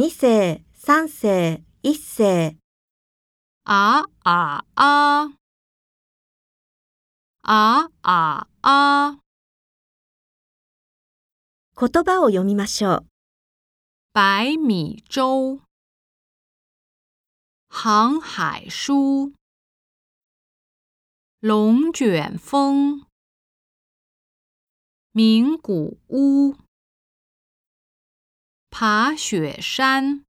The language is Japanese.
二世、三世、一世、啊啊啊！啊啊啊！言葉を読みましょう。百米舟，航海书，龙卷风，名古屋，爬雪山。